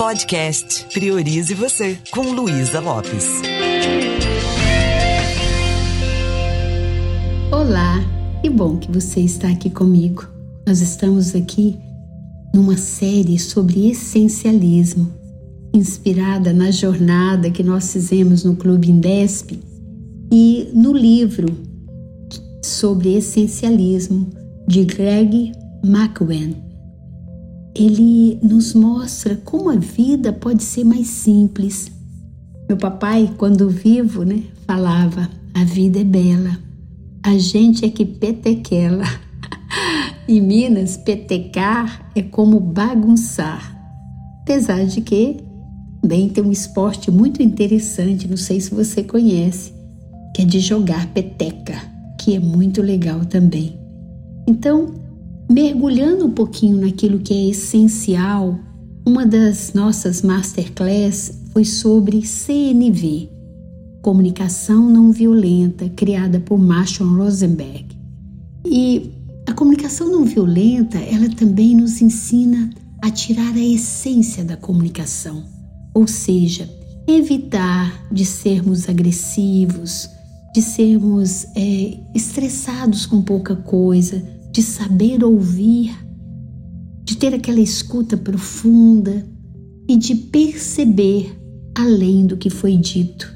Podcast Priorize Você, com Luísa Lopes. Olá, que bom que você está aqui comigo. Nós estamos aqui numa série sobre essencialismo, inspirada na jornada que nós fizemos no Clube Indesp e no livro sobre essencialismo de Greg McEwen ele nos mostra como a vida pode ser mais simples. Meu papai, quando vivo, né, falava: a vida é bela, a gente é que petequela. em Minas, petecar é como bagunçar. Apesar de que bem tem um esporte muito interessante, não sei se você conhece, que é de jogar peteca, que é muito legal também. Então, mergulhando um pouquinho naquilo que é essencial, uma das nossas masterclass foi sobre CNV, Comunicação Não Violenta, criada por Marshall Rosenberg. E a comunicação não violenta, ela também nos ensina a tirar a essência da comunicação, ou seja, evitar de sermos agressivos, de sermos é, estressados com pouca coisa, de saber ouvir, de ter aquela escuta profunda e de perceber além do que foi dito.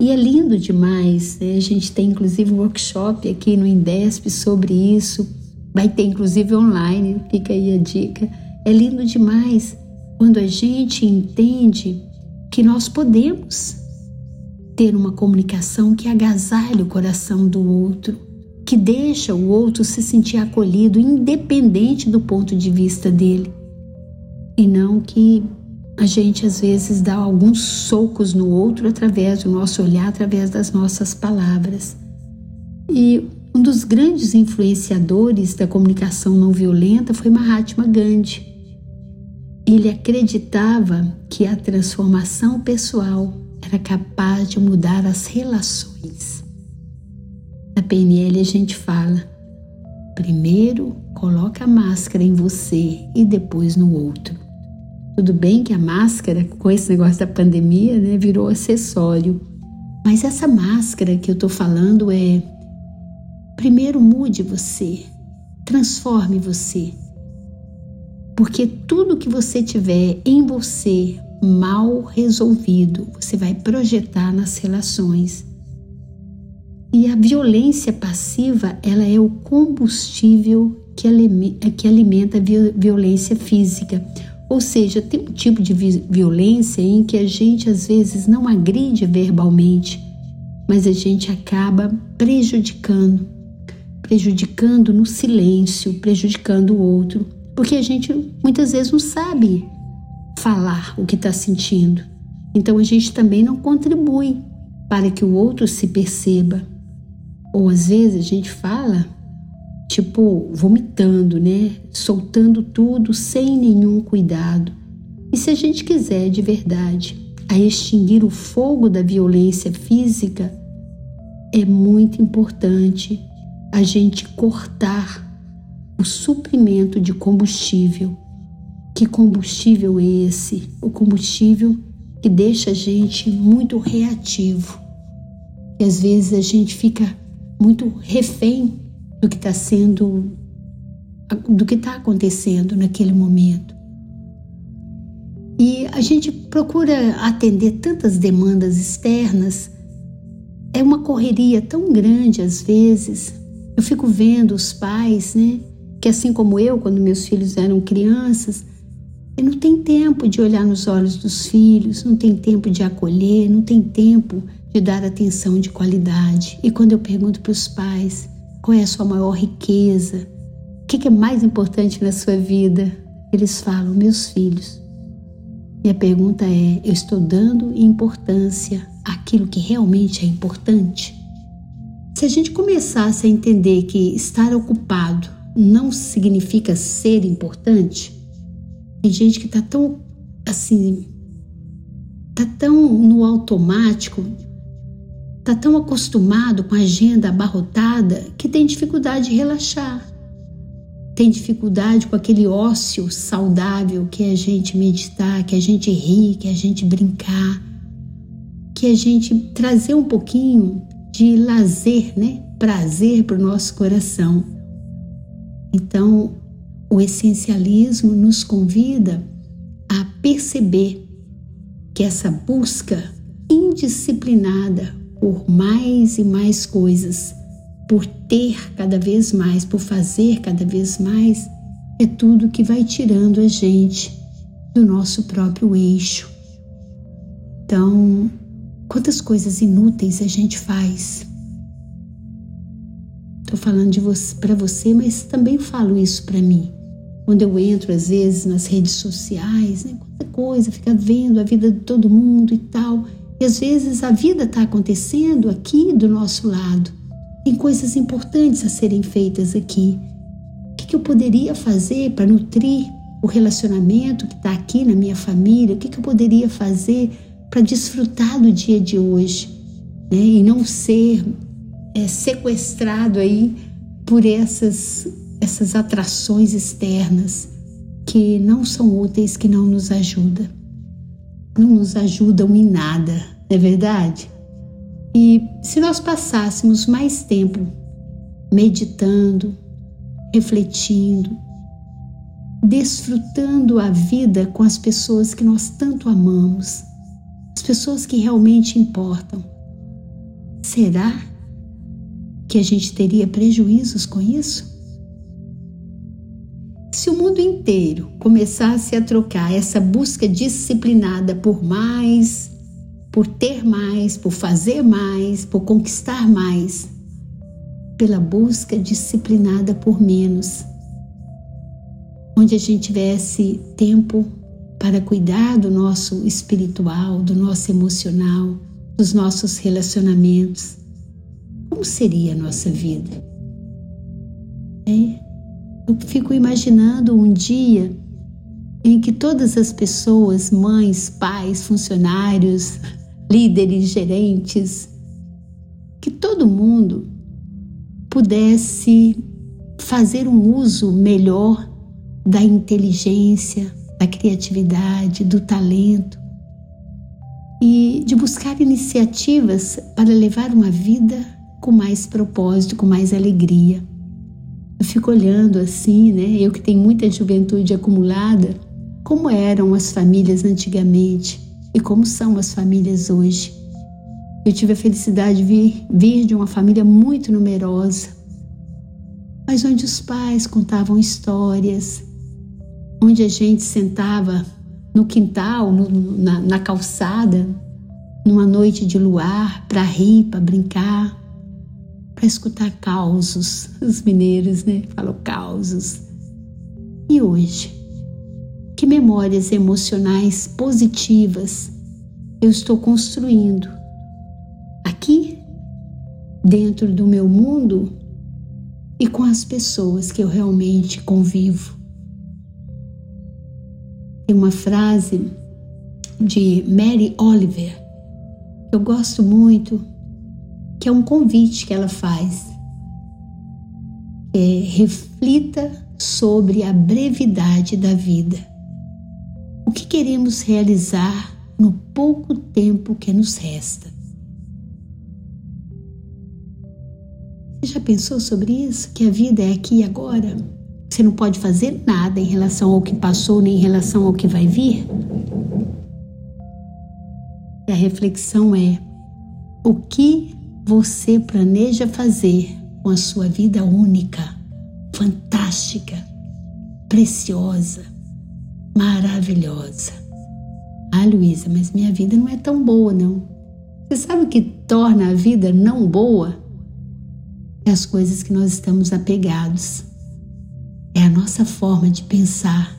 E é lindo demais, né? a gente tem inclusive um workshop aqui no Indesp sobre isso, vai ter inclusive online, fica aí a dica. É lindo demais quando a gente entende que nós podemos ter uma comunicação que agasalhe o coração do outro, que deixa o outro se sentir acolhido, independente do ponto de vista dele. E não que a gente às vezes dá alguns socos no outro através do nosso olhar, através das nossas palavras. E um dos grandes influenciadores da comunicação não violenta foi Mahatma Gandhi. Ele acreditava que a transformação pessoal era capaz de mudar as relações. Na PNL a gente fala: primeiro coloca a máscara em você e depois no outro. Tudo bem que a máscara, com esse negócio da pandemia, né, virou acessório. Mas essa máscara que eu tô falando é: primeiro mude você, transforme você. Porque tudo que você tiver em você mal resolvido, você vai projetar nas relações. E a violência passiva, ela é o combustível que, alimenta a violência física. Ou seja, tem um tipo de violência em que a gente às vezes não agride verbalmente, mas a gente acaba prejudicando, prejudicando no silêncio, prejudicando o outro, porque a gente muitas vezes não sabe falar o que está sentindo. Então a gente também não contribui para que o outro se perceba. Ou às vezes a gente fala, tipo, vomitando, né? Soltando tudo sem nenhum cuidado. E se a gente quiser de verdade a extinguir o fogo da violência física, é muito importante a gente cortar o suprimento de combustível. Que combustível é esse? O combustível que deixa a gente muito reativo. E às vezes a gente fica muito refém do que está sendo, do que está acontecendo naquele momento. E a gente procura atender tantas demandas externas, é uma correria tão grande às vezes. Eu fico vendo os pais, né, que assim como eu, quando meus filhos eram crianças, não tem tempo de olhar nos olhos dos filhos, não tem tempo de acolher, não tem tempo de dar atenção de qualidade. E quando eu pergunto para os pais qual é a sua maior riqueza, o que é mais importante na sua vida, eles falam: meus filhos. E a pergunta é: eu estou dando importância àquilo que realmente é importante? Se a gente começasse a entender que estar ocupado não significa ser importante, tem gente que está tão assim, está tão no automático está tão acostumado com a agenda abarrotada que tem dificuldade de relaxar. tem dificuldade com aquele ócio saudável que é a gente meditar, que a gente rir, que a gente brincar, que a gente trazer um pouquinho de lazer, né? Prazer para o nosso coração. Então, o essencialismo nos convida a perceber que essa busca indisciplinada por mais e mais coisas, por ter cada vez mais, por fazer cada vez mais, é tudo que vai tirando a gente do nosso próprio eixo. Então, quantas coisas inúteis a gente faz? Estou falando de você, para você, mas também falo isso para mim. Quando eu entro às vezes nas redes sociais, né, quanta coisa, fica vendo a vida de todo mundo e tal. E às vezes a vida está acontecendo aqui do nosso lado. Tem coisas importantes a serem feitas aqui. O que, que eu poderia fazer para nutrir o relacionamento que está aqui na minha família? O que, que eu poderia fazer para desfrutar do dia de hoje? Né? E não ser é, sequestrado aí por essas, essas atrações externas que não são úteis, que não nos ajudam não nos ajudam em nada, não é verdade? E se nós passássemos mais tempo meditando, refletindo, desfrutando a vida com as pessoas que nós tanto amamos, as pessoas que realmente importam, será que a gente teria prejuízos com isso? Se o mundo inteiro começasse a trocar essa busca disciplinada por mais, por ter mais, por fazer mais, por conquistar mais, pela busca disciplinada por menos, onde a gente tivesse tempo para cuidar do nosso espiritual, do nosso emocional, dos nossos relacionamentos, como seria a nossa vida? É eu fico imaginando um dia em que todas as pessoas, mães, pais, funcionários, líderes, gerentes, que todo mundo pudesse fazer um uso melhor da inteligência, da criatividade, do talento e de buscar iniciativas para levar uma vida com mais propósito, com mais alegria. Eu fico olhando assim, né? Eu que tenho muita juventude acumulada, como eram as famílias antigamente e como são as famílias hoje. Eu tive a felicidade de vir, vir de uma família muito numerosa, mas onde os pais contavam histórias, onde a gente sentava no quintal, no, na, na calçada, numa noite de luar, para rir, para brincar para escutar causos. Os mineiros, né? Falam causos. E hoje? Que memórias emocionais positivas eu estou construindo aqui, dentro do meu mundo e com as pessoas que eu realmente convivo? Tem uma frase de Mary Oliver eu gosto muito que é um convite que ela faz. É, reflita sobre a brevidade da vida. O que queremos realizar no pouco tempo que nos resta? Você já pensou sobre isso? Que a vida é aqui e agora? Você não pode fazer nada em relação ao que passou, nem em relação ao que vai vir? E a reflexão é: o que você planeja fazer com a sua vida única, fantástica, preciosa, maravilhosa. Ah, Luísa, mas minha vida não é tão boa, não. Você sabe o que torna a vida não boa? É as coisas que nós estamos apegados. É a nossa forma de pensar.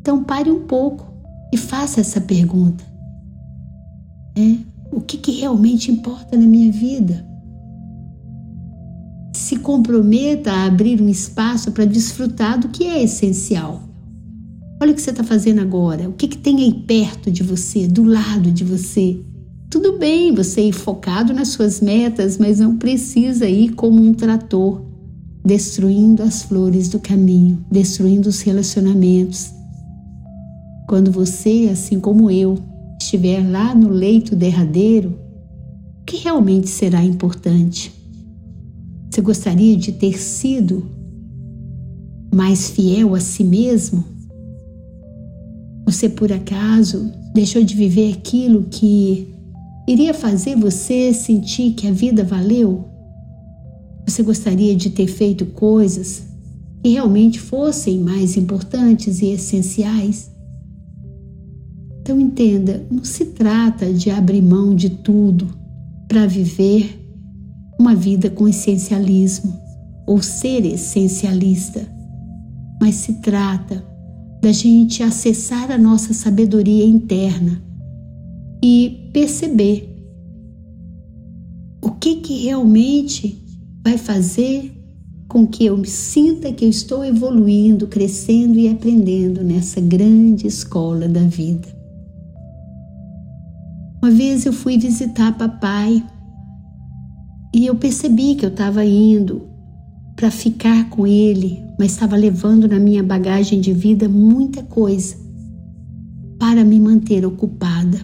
Então pare um pouco e faça essa pergunta. É, o que, que realmente importa na minha vida. Se comprometa a abrir um espaço para desfrutar do que é essencial. Olha o que você está fazendo agora, o que, que tem aí perto de você, do lado de você. Tudo bem você ir focado nas suas metas, mas não precisa ir como um trator. destruindo as flores do caminho, destruindo os relacionamentos. Quando você, assim como eu, estiver lá no leito derradeiro, o que realmente será importante? Você gostaria de ter sido mais fiel a si mesmo? Você por acaso deixou de viver aquilo que iria fazer você sentir que a vida valeu? Você gostaria de ter feito coisas que realmente fossem mais importantes e essenciais? Então entenda, não se trata de abrir mão de tudo para viver uma vida com essencialismo ou ser essencialista, mas se trata da gente acessar a nossa sabedoria interna e perceber o que que realmente vai fazer com que eu me sinta que eu estou evoluindo, crescendo e aprendendo nessa grande escola da vida. Uma vez eu fui visitar papai e eu percebi que eu estava indo para ficar com ele, mas estava levando na minha bagagem de vida muita coisa para me manter ocupada.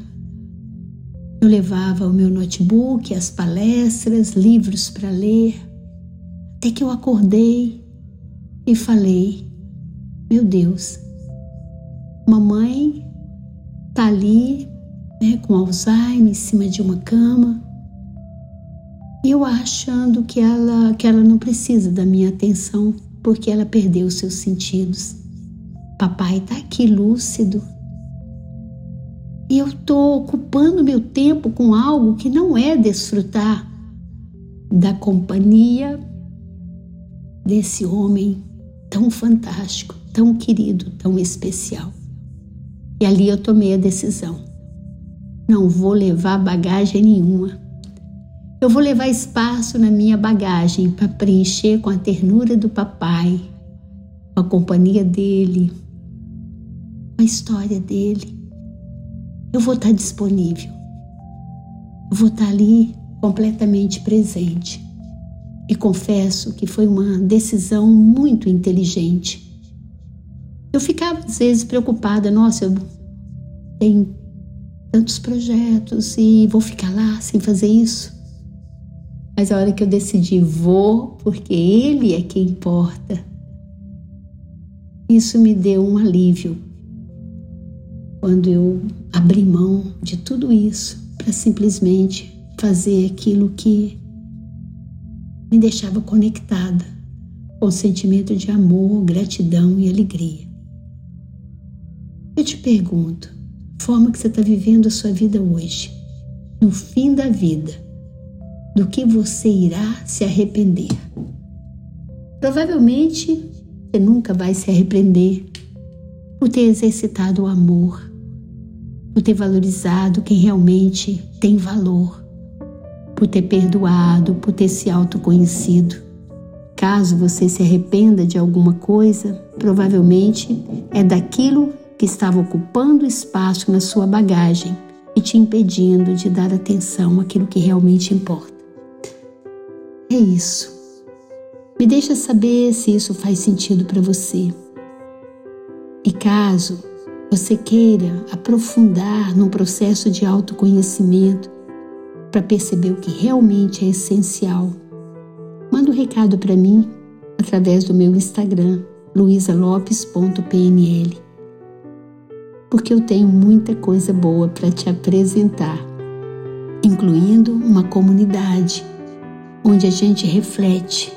Eu levava o meu notebook, as palestras, livros para ler, até que eu acordei e falei: Meu Deus, mamãe tá ali, né, com Alzheimer em cima de uma cama. Eu achando que ela, que ela não precisa da minha atenção porque ela perdeu seus sentidos. Papai tá aqui lúcido. E eu tô ocupando meu tempo com algo que não é desfrutar da companhia desse homem tão fantástico, tão querido, tão especial. E ali eu tomei a decisão. Não vou levar bagagem nenhuma. Eu vou levar espaço na minha bagagem para preencher com a ternura do papai, com a companhia dele, com a história dele. Eu vou estar disponível. Eu vou estar ali completamente presente e confesso que foi uma decisão muito inteligente. Eu ficava às vezes preocupada, nossa, eu tenho tantos projetos e vou ficar lá sem fazer isso. Mas a hora que eu decidi, vou, porque ele é quem importa. Isso me deu um alívio quando eu abri mão de tudo isso para simplesmente fazer aquilo que me deixava conectada com o sentimento de amor, gratidão e alegria. Eu te pergunto, forma que você está vivendo a sua vida hoje, no fim da vida, do que você irá se arrepender? Provavelmente você nunca vai se arrepender por ter exercitado o amor, por ter valorizado quem realmente tem valor por ter perdoado, por ter se autoconhecido. Caso você se arrependa de alguma coisa, provavelmente é daquilo que estava ocupando espaço na sua bagagem e te impedindo de dar atenção àquilo que realmente importa. É isso. Me deixa saber se isso faz sentido para você. E caso você queira aprofundar num processo de autoconhecimento, para perceber o que realmente é essencial, manda um recado para mim através do meu Instagram, luisalopes.pnl, porque eu tenho muita coisa boa para te apresentar, incluindo uma comunidade onde a gente reflete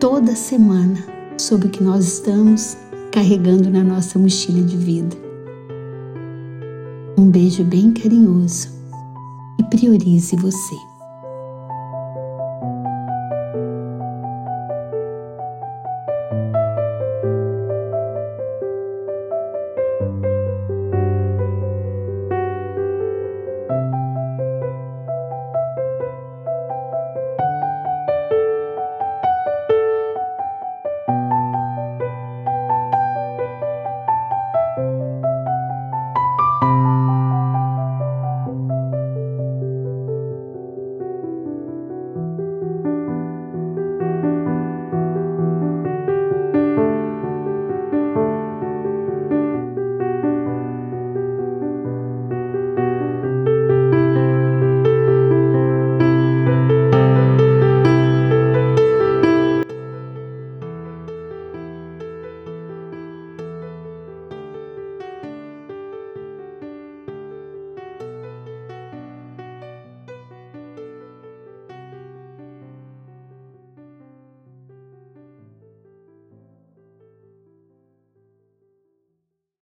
toda semana sobre o que nós estamos carregando na nossa mochila de vida. Um beijo bem carinhoso e priorize você.